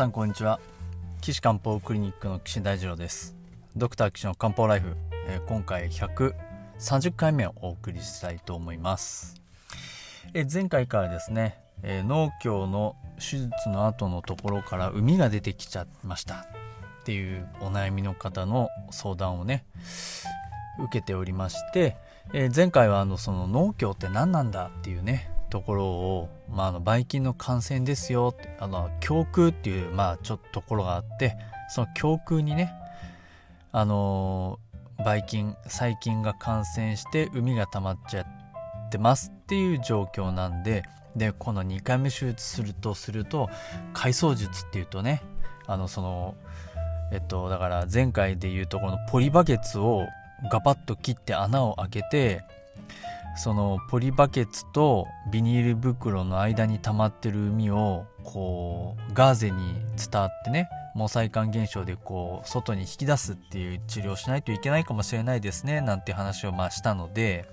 さんこんにちは。岸漢方クリニックの岸大二郎です。ドクター岸の漢方ライフ、えー、今回130回目をお送りしたいと思います、えー、前回からですね、えー、農協の手術の後のところから海が出てきちゃいました。っていうお悩みの方の相談をね受けておりまして、え前回はあのその農協って何なんだっていうねところを、まあ、あの、ばい菌の感染ですよ、あの、胸腔っていう、まあ、ちょっとところがあって、その胸腔にね、あのばい菌、細菌が感染して、海が溜まっちゃってますっていう状況なんで、で、この2回目手術するとすると、回想術っていうとね、あの、その、えっと、だから前回で言うとこのポリバケツをガバッと切って穴を開けて、そのポリバケツとビニール袋の間に溜まってる海をこうガーゼに伝わってね毛細管現象でこう外に引き出すっていう治療をしないといけないかもしれないですねなんて話をまあしたので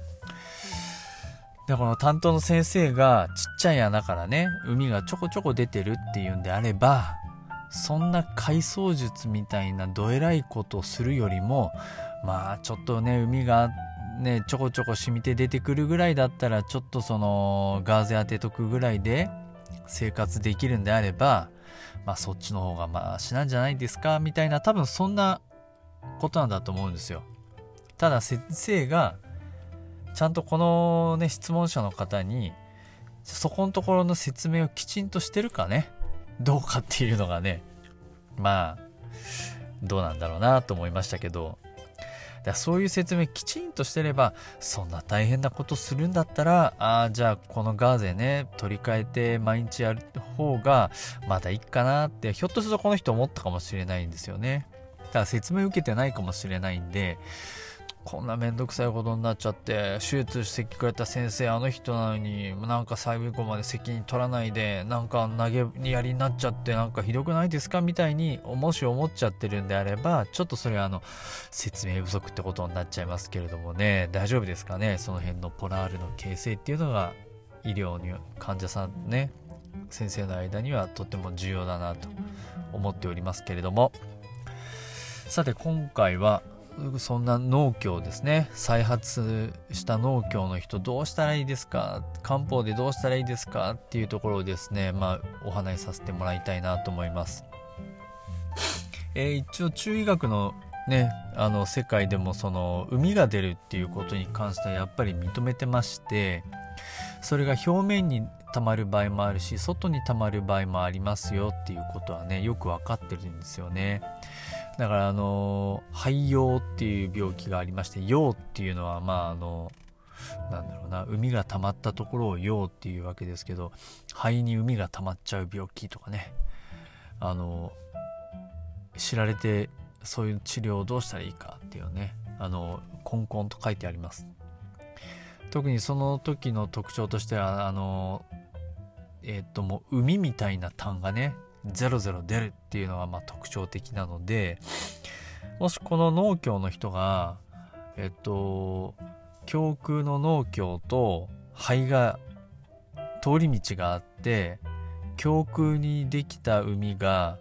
でこの担当の先生がちっちゃい穴からね海がちょこちょこ出てるっていうんであればそんな回想術みたいなどえらいことをするよりもまあちょっとね海があってね、ちょこちょこ染みて出てくるぐらいだったら、ちょっとその、ガーゼ当てとくぐらいで生活できるんであれば、まあそっちの方がマシなんじゃないですかみたいな、多分そんなことなんだと思うんですよ。ただ先生が、ちゃんとこのね、質問者の方に、そこのところの説明をきちんとしてるかね、どうかっていうのがね、まあ、どうなんだろうなと思いましたけど、だそういう説明きちんとしてれば、そんな大変なことするんだったら、ああ、じゃあこのガーゼね、取り替えて毎日やる方が、まだいいかなって、ひょっとするとこの人思ったかもしれないんですよね。だから説明受けてないかもしれないんで、こんなめんどくさいことになっちゃって手術してくれた先生あの人なのになんか最後まで責任取らないでなんか投げやりになっちゃってなんかひどくないですかみたいにもし思っちゃってるんであればちょっとそれはあの説明不足ってことになっちゃいますけれどもね。大丈夫ですかね？その辺のポラールの形成っていうのが医療に患者さんね先生の間にはとっても重要だなと思っておりますけれども。さて今回はそんな農協ですね。再発した農協の人どうしたらいいですか？漢方でどうしたらいいですか？っていうところをですねまあお話しさせてもらいたいなと思います、えー、一応中医学のねあの世界でもその海が出るっていうことに関してはやっぱり認めてましてそれが表面に溜まる場合もあるし外に溜まる場合もありますよっていうことはねよく分かってるんですよね。だからあの肺葉っていう病気がありまして葉っていうのはまああのなんだろうな海が溜まったところを葉っていうわけですけど肺に海が溜まっちゃう病気とかね。あの知られてそういう治療をどうしたらいいかっていうね。あのコンコンと書いてあります。特にその時の特徴としてはあのえっ、ともう海みたいな痰がね00出るっていうのがまあ特徴的なのでもしこの農協の人がえっと胸腔の農協と肺が通り道があって胸腔にできた海が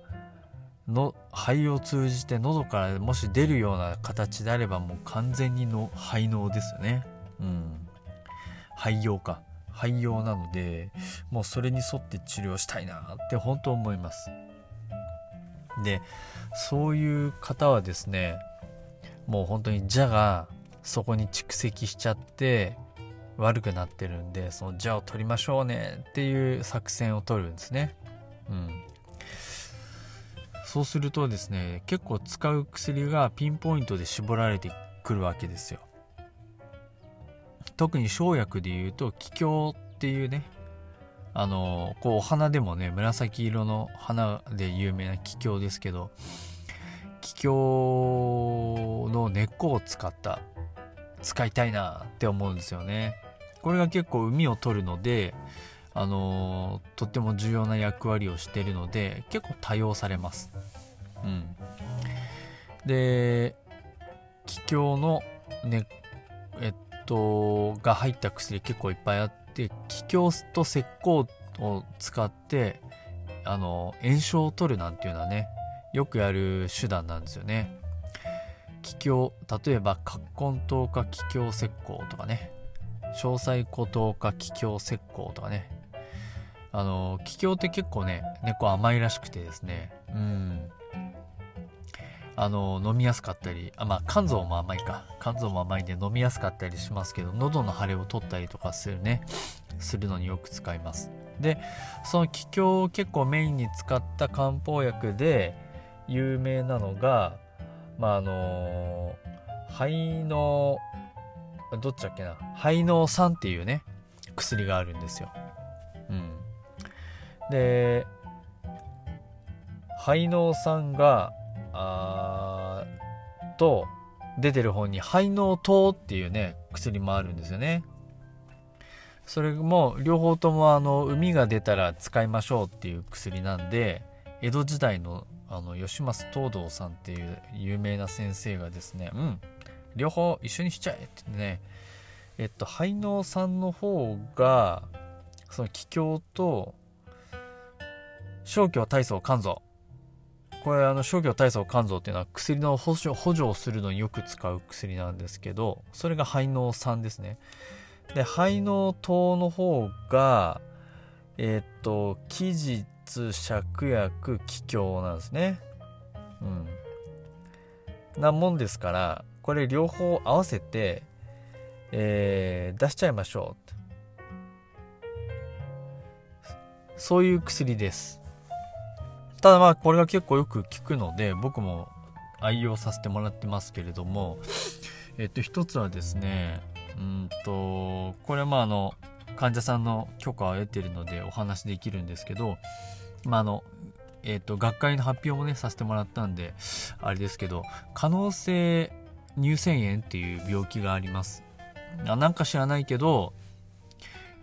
の肺を通じて喉からもし出るような形であればもう完全にの肺脳ですよね。うん。肺用か肺用なのでもうそれに沿って治療したいなって本当思います。でそういう方はですねもう本当に蛇がそこに蓄積しちゃって悪くなってるんでその蛇を取りましょうねっていう作戦を取るんですね。うん。そうするとですね結構使う薬がピンポイントで絞られてくるわけですよ。特に生薬でいうと気境っていうねあのこうお花でもね紫色の花で有名な気境ですけど気境の根っこを使った使いたいなって思うんですよね。これが結構海を取るのであのとっても重要な役割をしているので結構多用されます。うん。で気境のねえっとが入った薬結構いっぱいあって気境と石膏を使ってあの炎症を取るなんていうのはねよくやる手段なんですよね。気境例えば葛根糖化気境石膏とかね。詳細固糖化気境石膏とかね。あの気境って結構ね猫甘いらしくてですね。うん。あの飲みやすかったりあまあ肝臓も甘いか。肝臓も甘いんで飲みやすかったりしますけど喉の腫れを取ったりとかするね。するのによく使います。でその気境を結構メインに使った漢方薬で有名なのがまああの肺のどっちだっけな。肺の酸っていうね薬があるんですよ。うん。で肺の酸があと出てる方に肺の糖っていうね薬もあるんですよね。それも両方ともあの海が出たら使いましょうっていう薬なんで江戸時代のあの吉松東堂さんっていう有名な先生がですねうん両方一緒にしちゃえってねえっと肺の酸の方がその気境と消去体操肝臓。これあの消去体操肝臓っていうのは薬の補助補助をするのによく使う薬なんですけどそれが肺の酸ですね。で肺の糖の方がえっと期日芍薬気境なんですね。うん。なもんですからこれ両方合わせて、えー、出しちゃいましょうそういう薬です。ただまあこれが結構よく効くので僕も愛用させてもらってますけれどもえっと一つはですねうんとこれはまああの患者さんの許可を得てるのでお話できるんですけどまああのえっと学会の発表もねさせてもらったんであれですけど可能性乳腺炎っていう病気があります。なんか知らないけど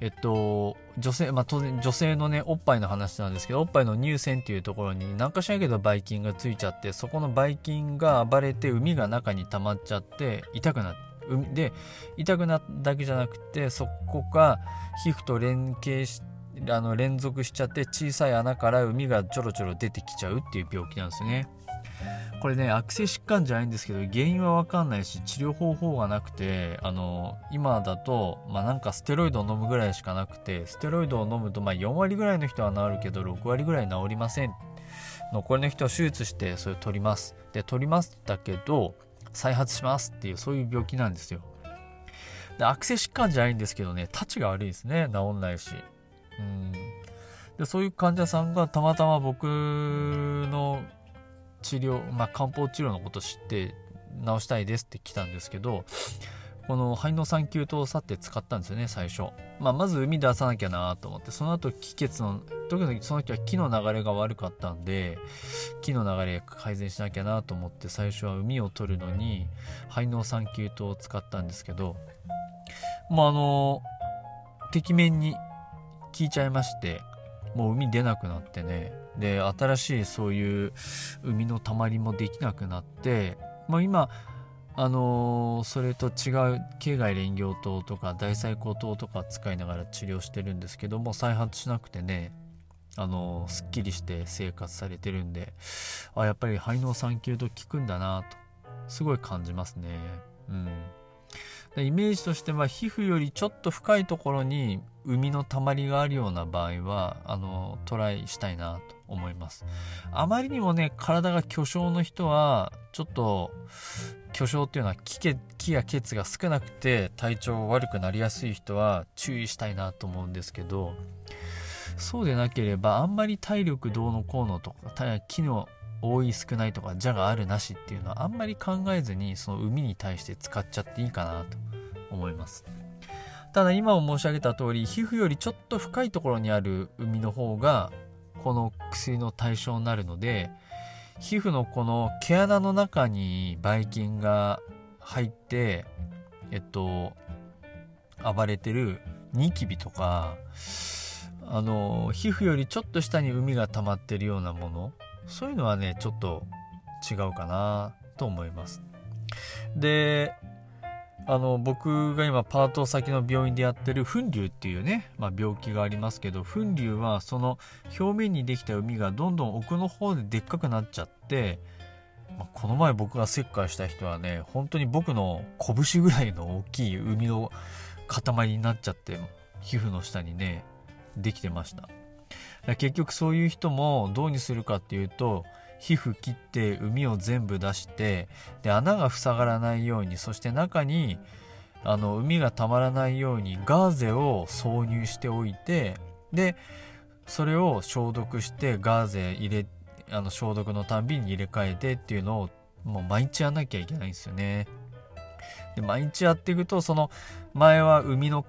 えっと、女性、まあ、当然女性のね、おっぱいの話なんですけど、おっぱいの乳腺っていうところに何かしらけどばい菌がついちゃって、そこのばい菌が暴れて、海が中に溜まっちゃって、痛くなって、で、痛くなっただけじゃなくて、そこが皮膚と連携し、あの連続しちゃって小さい穴から海がちょろちょろ出てきちゃうっていう病気なんですね。これね悪性疾患じゃないんですけど原因は分かんないし治療方法がなくてあの今だと、まあ、なんかステロイドを飲むぐらいしかなくてステロイドを飲むと、まあ、4割ぐらいの人は治るけど6割ぐらい治りません。残りの人は手術してそれを取ります。で取りますだけど再発しますっていうそういう病気なんですよ。で悪性疾患じゃないんですけどねたちが悪いですね治んないし。うん。でそういう患者さんがたまたま僕の治療、まあ、漢方治療のこと知って治したいですって来たんですけどこの肺の酸球糖さって使ったんですよね最初、まあ、まず海出さなきゃなと思ってその後気血の特にその時は気の流れが悪かったんで気の流れ改善しなきゃなと思って最初は海を取るのに肺の酸球糖を使ったんですけどもうあのてきめんに効いちゃいましてもう海出なくなってねで新しいそういう海のたまりもできなくなって、まあ、今あのー、それと違う境外連行糖とか大細胞糖とか使いながら治療してるんですけども再発しなくてねあのすっきりして生活されてるんであやっぱり肺の産休と効くんだなとすごい感じますね。うん。イメージとしては皮膚よりちょっと深いところに海のたまりがあるような場合はあのトライしたいなと。思います。あまりにもね体が巨匠の人はちょっと巨匠っていうのは気気や血が少なくて体調悪くなりやすい人は注意したいなと思うんですけどそうでなければあんまり体力どうのこうのとか機能多い少ないとかじゃがあるなしっていうのはあんまり考えずにその海に対して使っちゃっていいかなと思います。ただ今も申し上げた通り皮膚よりちょっと深いところにある海の方がこの薬の対象になるので皮膚のこの毛穴の中にばい菌が入ってえっと暴れてるニキビとかあの皮膚よりちょっと下に海が溜まってるようなものそういうのはねちょっと違うかなと思います。であの僕が今パート先の病院でやってる粉瘤っていうね、まあ、病気がありますけど粉瘤はその表面にできた海がどんどん奥の方ででっかくなっちゃって、まあ、この前僕が切開した人はね本当に僕の拳ぐらいの大きい海の塊になっちゃって皮膚の下にねできてました。結局そういう人もどうにするかっていうと皮膚切って海を全部出してで穴が塞がらないようにそして中にあの海がたまらないようにガーゼを挿入しておいてでそれを消毒してガーゼ入れあの消毒のたんびに入れ替えてっていうのをもう毎日やんなきゃいけないんですよね。で毎日やっていくとその前は海の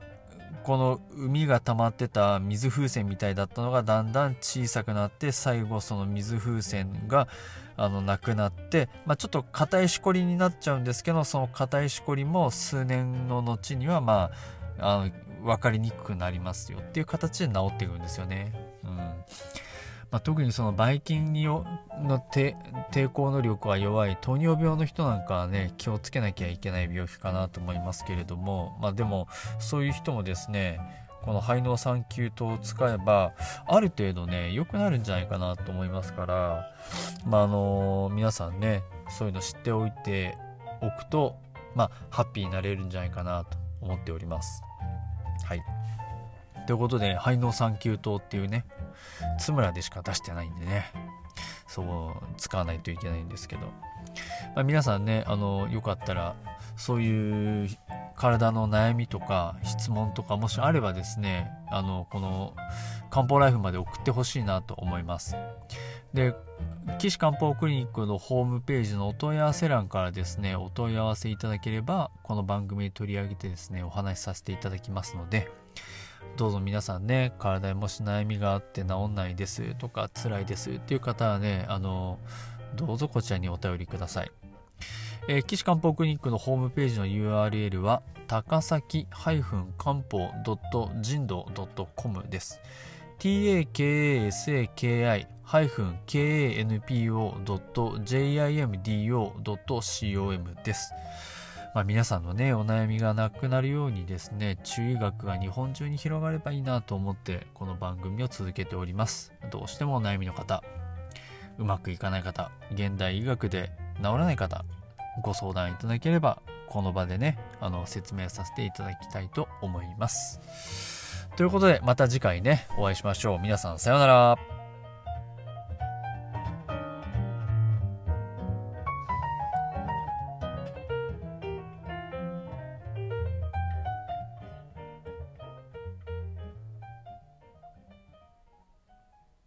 この海が溜まってた水風船みたいだったのがだんだん小さくなって最後その水風船があのなくなって、まあ、ちょっと硬いしこりになっちゃうんですけどその硬いしこりも数年の後にはまああの分かりにくくなりますよっていう形で治っていくんですよね。うんまあ、特にそのばい菌によの抵抗能力が弱い糖尿病の人なんかはね気をつけなきゃいけない病気かなと思いますけれども、まあ、でもそういう人もですねこの肺の酸球糖を使えばある程度ね良くなるんじゃないかなと思いますから、まあ、あの皆さんねそういうの知っておいておくと、まあ、ハッピーになれるんじゃないかなと思っております。はいということで肺の酸球糖っていうね津村でしか出してないんでね。そう使わないといけないんですけど、まあ、皆さんねあのよかったらそういう体の悩みとか質問とかもしあればですねあのこの漢方ライフまで送ってほしいなと思います。で岸漢方クリニックのホームページのお問い合わせ欄からですねお問い合わせいただければこの番組で取り上げてですねお話しさせていただきますのでどうぞ皆さんね、体にもし悩みがあって治んないですとか辛いですっていう方はね、あの、どうぞこちらにお便りください。えー、岸漢方クリニックのホームページの URL は、高崎漢方人道 .com です。takasaki-kanpo.jimdo.com です。まあ、皆さんのね、お悩みがなくなるようにですね、中医学が日本中に広がればいいなと思って、この番組を続けております。どうしてもお悩みの方、うまくいかない方、現代医学で治らない方、ご相談いただければ、この場でね、あの、説明させていただきたいと思います。ということで、また次回ね、お会いしましょう。皆さん、さようなら。